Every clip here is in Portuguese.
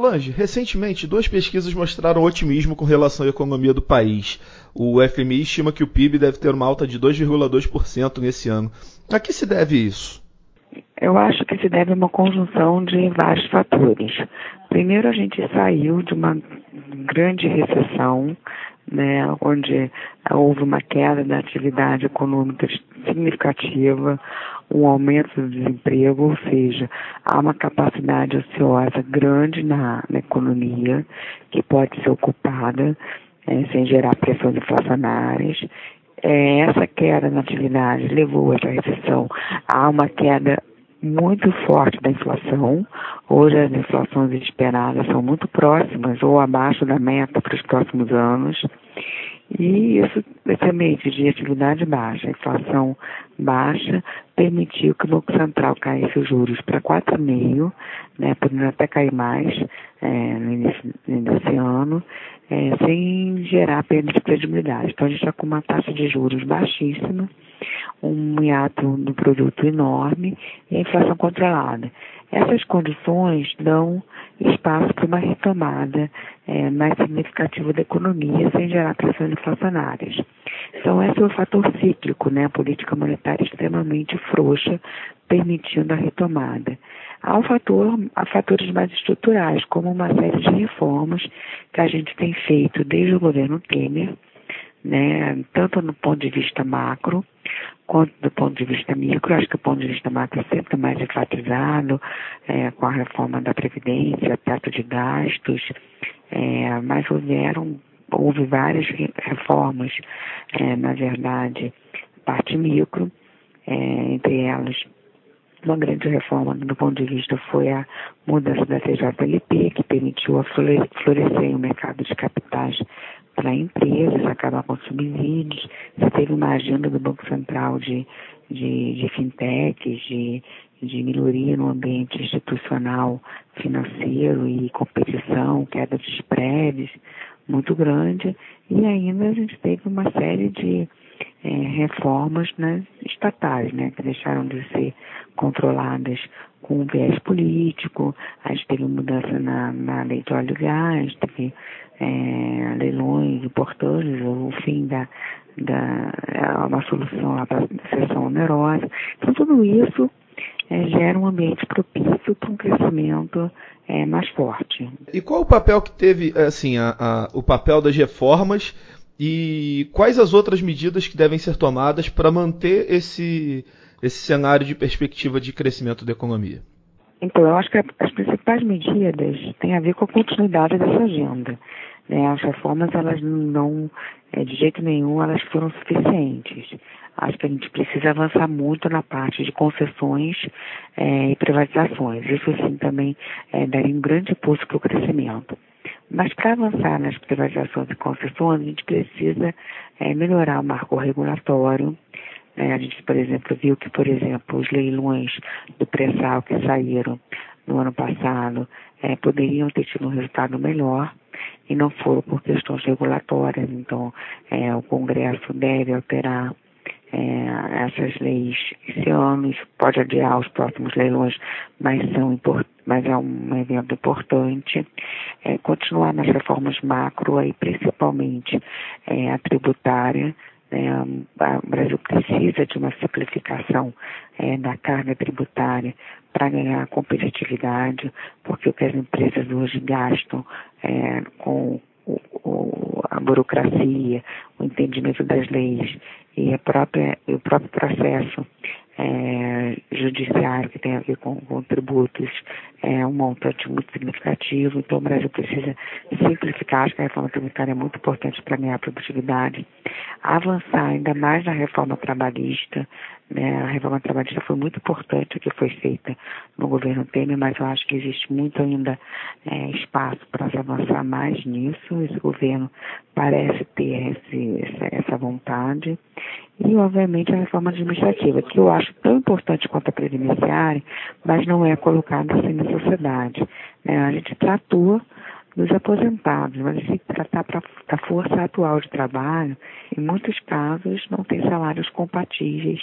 Solange, recentemente duas pesquisas mostraram otimismo com relação à economia do país. O FMI estima que o PIB deve ter uma alta de 2,2% nesse ano. A que se deve isso? Eu acho que se deve a uma conjunção de vários fatores. Primeiro, a gente saiu de uma grande recessão, né, onde houve uma queda da atividade econômica significativa, um aumento do desemprego, ou seja, há uma capacidade ociosa grande na, na economia que pode ser ocupada é, sem gerar pressões inflacionárias. É, essa queda na atividade levou essa recessão a uma queda muito forte da inflação. Hoje as inflações esperadas são muito próximas ou abaixo da meta para os próximos anos. E isso, semente de atividade baixa, inflação baixa, permitiu que o Banco Central caísse os juros para 4,5, né, podendo até cair mais é, no início desse ano, é, sem gerar perda de credibilidade. Então a gente está com uma taxa de juros baixíssima, um hiato do produto enorme e a inflação controlada. Essas condições dão espaço para uma retomada é, mais significativa da economia sem gerar pressões inflacionárias. Então, esse é o fator cíclico, né? A política monetária extremamente frouxa, permitindo a retomada. Há, um fator, há fatores mais estruturais, como uma série de reformas que a gente tem feito desde o governo Temer, né, tanto no ponto de vista macro quanto do ponto de vista micro. Acho que o ponto de vista macro é sempre mais enfatizado é, com a reforma da Previdência, teto de gastos, é, mas houveram, houve várias reformas, é, na verdade, parte micro, é, entre elas uma grande reforma do ponto de vista foi a mudança da TJLP, que permitiu florescer o mercado de capitais para empresas, acabar com subsídios. Você teve uma agenda do Banco Central de, de, de fintechs, de, de melhoria no ambiente institucional, financeiro e competição, queda de spreads muito grande. E ainda a gente teve uma série de é, reformas nas estatais, né, que deixaram de ser controladas com viés político, a gente teve mudança na, na lei de óleo e gás, teve é, leilões importantes, o fim da, da é uma solução lá para a sessão onerosa. Então tudo isso é, gera um ambiente propício para um crescimento é, mais forte. E qual o papel que teve, assim, a, a, o papel das reformas e quais as outras medidas que devem ser tomadas para manter esse, esse cenário de perspectiva de crescimento da economia? Então, eu acho que as principais medidas têm a ver com a continuidade dessa agenda. Né? As reformas, elas não, é, de jeito nenhum, elas foram suficientes. Acho que a gente precisa avançar muito na parte de concessões é, e privatizações. Isso, sim, também é, daria um grande impulso para o crescimento. Mas para avançar nas privatizações e concessões, a gente precisa é, melhorar o marco regulatório. É, a gente, por exemplo, viu que, por exemplo, os leilões do pré-sal que saíram no ano passado é, poderiam ter tido um resultado melhor e não foram por questões regulatórias. Então, é, o Congresso deve alterar é, essas leis esse ano, isso pode adiar os próximos leilões, mas, são mas é um evento importante. É, continuar nas reformas macro, aí, principalmente é, a tributária. É, o Brasil precisa de uma simplificação é, da carga tributária para ganhar competitividade, porque o que as empresas hoje gastam é, com a burocracia, o entendimento das leis e própria, o próprio processo é, judiciário que tem a ver com, com tributos é um montante muito significativo. Então, o Brasil precisa simplificar. Acho que a reforma tributária é muito importante para ganhar produtividade. Avançar ainda mais na reforma trabalhista. Né? A reforma trabalhista foi muito importante que foi feita no governo Temer, mas eu acho que existe muito ainda é, espaço para se avançar mais nisso. Esse governo parece ter esse, essa, essa vontade. E, obviamente, a reforma administrativa, que eu acho tão importante quanto a previdenciária, mas não é colocada assim na sociedade. Né? A gente tratou dos aposentados, mas se tratar para a força atual de trabalho, em muitos casos não tem salários compatíveis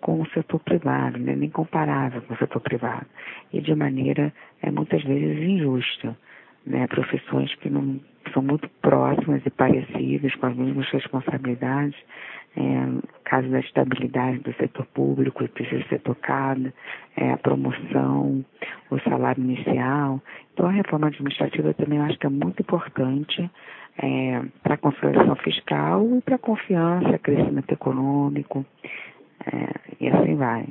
com o setor privado, né? nem comparável com o setor privado, e de maneira é, muitas vezes injusta. né, profissões que não são muito próximas e parecidas, com as mesmas responsabilidades. É, caso da estabilidade do setor público, precisa ser tocada, é, a promoção, o salário inicial. Então, a reforma administrativa também acho que é muito importante é, para a consolidação fiscal e para a confiança, crescimento econômico, é, e assim vai.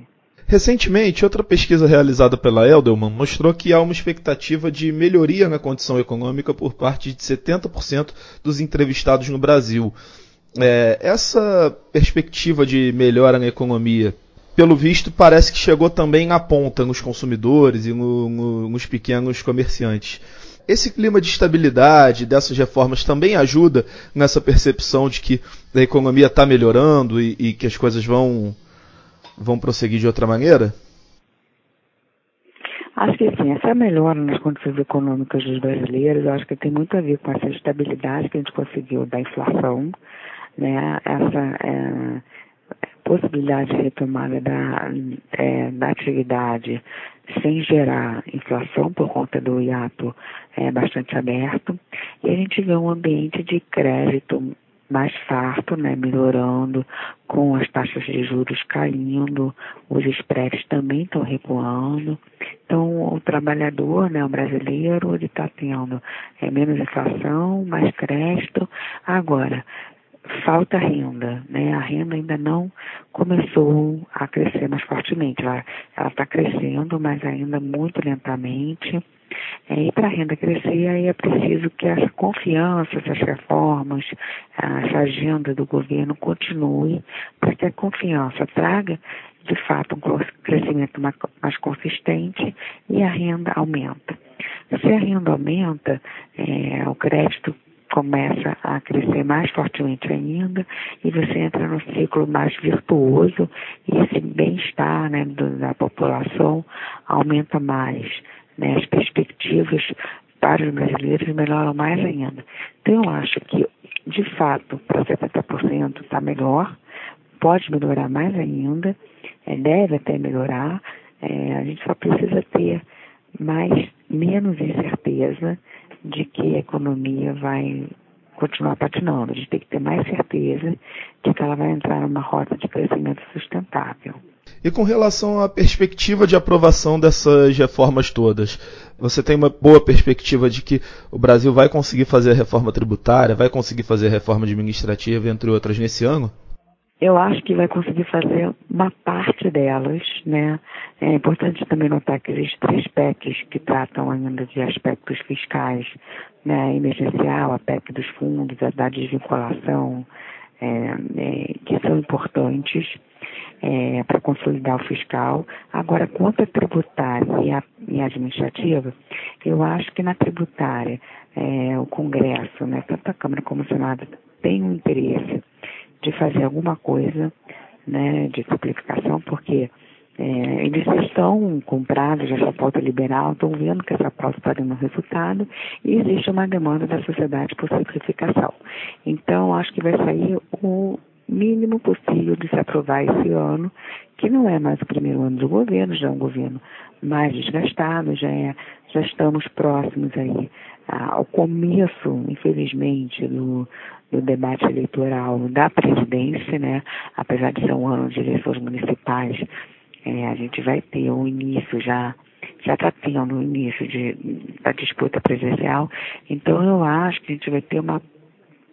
Recentemente, outra pesquisa realizada pela Eldelman mostrou que há uma expectativa de melhoria na condição econômica por parte de 70% dos entrevistados no Brasil. É, essa perspectiva de melhora na economia, pelo visto, parece que chegou também na ponta nos consumidores e no, no, nos pequenos comerciantes. Esse clima de estabilidade dessas reformas também ajuda nessa percepção de que a economia está melhorando e, e que as coisas vão vão prosseguir de outra maneira? Acho que sim, essa melhora nas condições econômicas dos brasileiros, acho que tem muito a ver com essa estabilidade que a gente conseguiu da inflação, né? Essa é, possibilidade de retomada da, é, da atividade sem gerar inflação por conta do hiato é, bastante aberto, e a gente vê um ambiente de crédito mais farto, né, melhorando, com as taxas de juros caindo, os spreads também estão recuando. Então, o trabalhador, né, o brasileiro, ele está tendo é, menos inflação, mais crédito. Agora, falta renda, né? A renda ainda não começou a crescer mais fortemente. Ela está crescendo, mas ainda muito lentamente. É, e para a renda crescer, aí é preciso que essa confiança, essas reformas, essa agenda do governo continue, para que a confiança traga, de fato, um crescimento mais, consistente e a renda aumenta. Se a renda aumenta, é, o crédito começa a crescer mais fortemente ainda e você entra no ciclo mais virtuoso e esse bem-estar né, da população aumenta mais. Né, as perspectivas para os brasileiros melhoram mais ainda. Então eu acho que, de fato, para 70% está melhor, pode melhorar mais ainda, é, deve até melhorar, é, a gente só precisa ter mais, menos incerteza de que a economia vai continuar patinando. A gente tem que ter mais certeza de que ela vai entrar numa rota de crescimento sustentável. E com relação à perspectiva de aprovação dessas reformas todas, você tem uma boa perspectiva de que o Brasil vai conseguir fazer a reforma tributária, vai conseguir fazer a reforma administrativa, entre outras, nesse ano? Eu acho que vai conseguir fazer uma parte delas, né? É importante também notar que existem três PECs que tratam ainda de aspectos fiscais, né? Emergencial, a PEC dos fundos, a da desvinculação, é, é, que são importantes é, para consolidar o fiscal. Agora, quanto à tributária e, a, e administrativa, eu acho que na tributária é, o Congresso, né, tanto a Câmara como o Senado, tem um interesse de fazer alguma coisa né, de simplificação, porque é, eles estão comprados essa pauta liberal, estão vendo que essa pauta está dando resultado e existe uma demanda da sociedade por simplificação. Então, acho que vai sair o mínimo possível de se aprovar esse ano, que não é mais o primeiro ano do governo, já é um governo mais desgastado, já, é, já estamos próximos aí ao começo, infelizmente, do, do debate eleitoral da presidência, né? Apesar de ser um ano de eleições municipais, é, a gente vai ter um início já, já está tendo o início de, da disputa presidencial. Então eu acho que a gente vai ter uma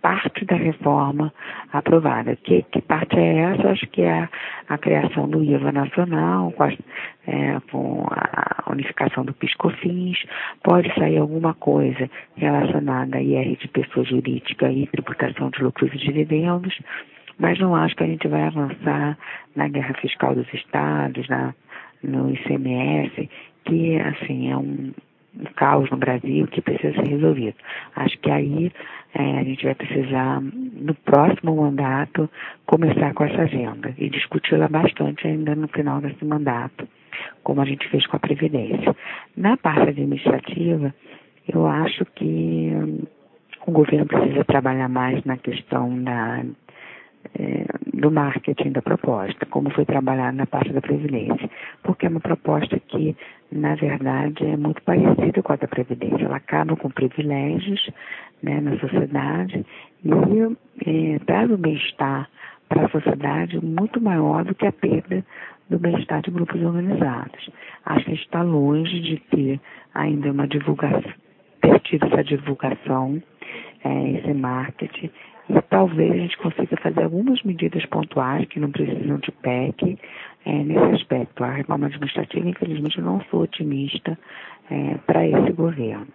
parte da reforma aprovada. Que, que parte é essa? Acho que é a, a criação do IVA nacional, com a, é, com a unificação do PiscoFins. Pode sair alguma coisa relacionada a IR de pessoa jurídica e tributação de lucros e dividendos, mas não acho que a gente vai avançar na guerra fiscal dos estados, na, no ICMS, que assim é um, um caos no Brasil que precisa ser resolvido. Acho que aí é, a gente vai precisar, no próximo mandato, começar com essa agenda e discuti-la bastante ainda no final desse mandato, como a gente fez com a Previdência. Na parte administrativa, eu acho que hum, o governo precisa trabalhar mais na questão da é, do marketing da proposta, como foi trabalhado na parte da Previdência. porque é uma proposta que, na verdade, é muito parecida com a da Previdência. Ela acaba com privilégios né, na sociedade e é, traz um bem-estar para a sociedade muito maior do que a perda do bem-estar de grupos organizados. Acho que está longe de ter ainda uma divulgação, ter tido essa divulgação, é, esse marketing, e talvez a gente consiga fazer algumas medidas pontuais que não precisam de PEC é, nesse aspecto. A reforma administrativa, infelizmente, eu não sou otimista é, para esse governo.